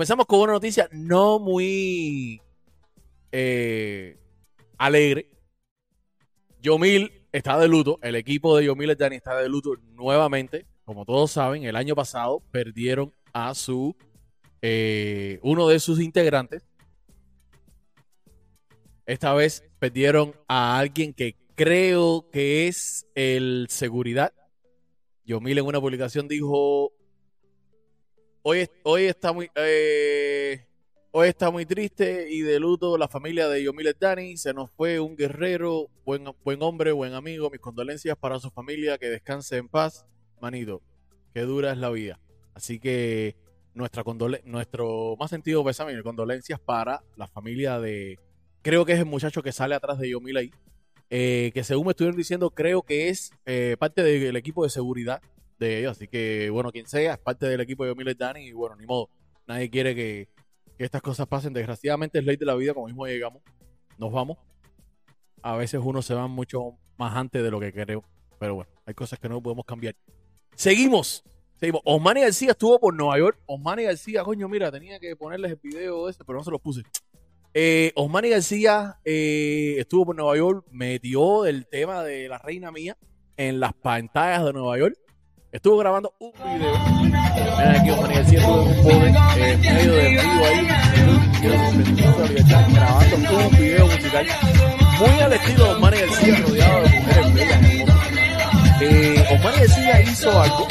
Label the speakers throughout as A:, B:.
A: Comenzamos con una noticia no muy eh, alegre. Yomil está de luto. El equipo de Yomil Dani está de luto nuevamente. Como todos saben, el año pasado perdieron a su eh, uno de sus integrantes. Esta vez perdieron a alguien que creo que es el seguridad. Yomil en una publicación dijo hoy, hoy está muy eh, hoy está muy triste y de luto la familia de Yomil Dani. Se nos fue un guerrero, buen, buen hombre, buen amigo. Mis condolencias para su familia, que descanse en paz. Manito, qué dura es la vida. Así que nuestra nuestro más sentido pésame y condolencias para la familia de. Creo que es el muchacho que sale atrás de Yomil ahí. Eh, que según me estuvieron diciendo, creo que es eh, parte del equipo de seguridad de ellos. Así que, bueno, quien sea, es parte del equipo de Yomil Dani. Y bueno, ni modo. Nadie quiere que, que estas cosas pasen. Desgraciadamente es ley de la vida, como mismo llegamos. Nos vamos. A veces uno se va mucho más antes de lo que creo. Pero bueno, hay cosas que no podemos cambiar. Seguimos. Seguimos. Osmani García estuvo por Nueva York. Osmani García, coño, mira, tenía que ponerles el video ese, pero no se los puse. Eh, Osmani García eh, estuvo por Nueva York, metió el tema de la reina mía en las pantallas de Nueva York. Estuvo grabando un video. Miren aquí Osmani García estuvo en un pobre eh, en medio de río ahí, grabando un video musical muy al estilo de Osmani García, rodeado de mujeres bellas eh, Omar García hizo algo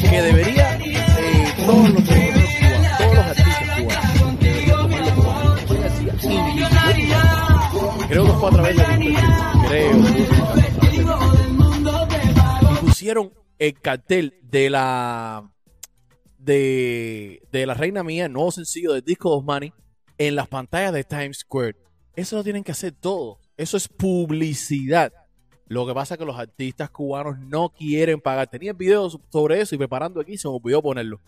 A: que debería eh, todos los cubanos, todos los artistas cubanos, García Creo que fue a través de creo. Y pusieron el cartel de la de, de la Reina Mía, el nuevo sencillo del disco de Osmani, en las pantallas de Times Square. Eso lo tienen que hacer todos. Eso es publicidad. Lo que pasa es que los artistas cubanos no quieren pagar. Tenía videos sobre eso y preparando aquí se me olvidó ponerlo.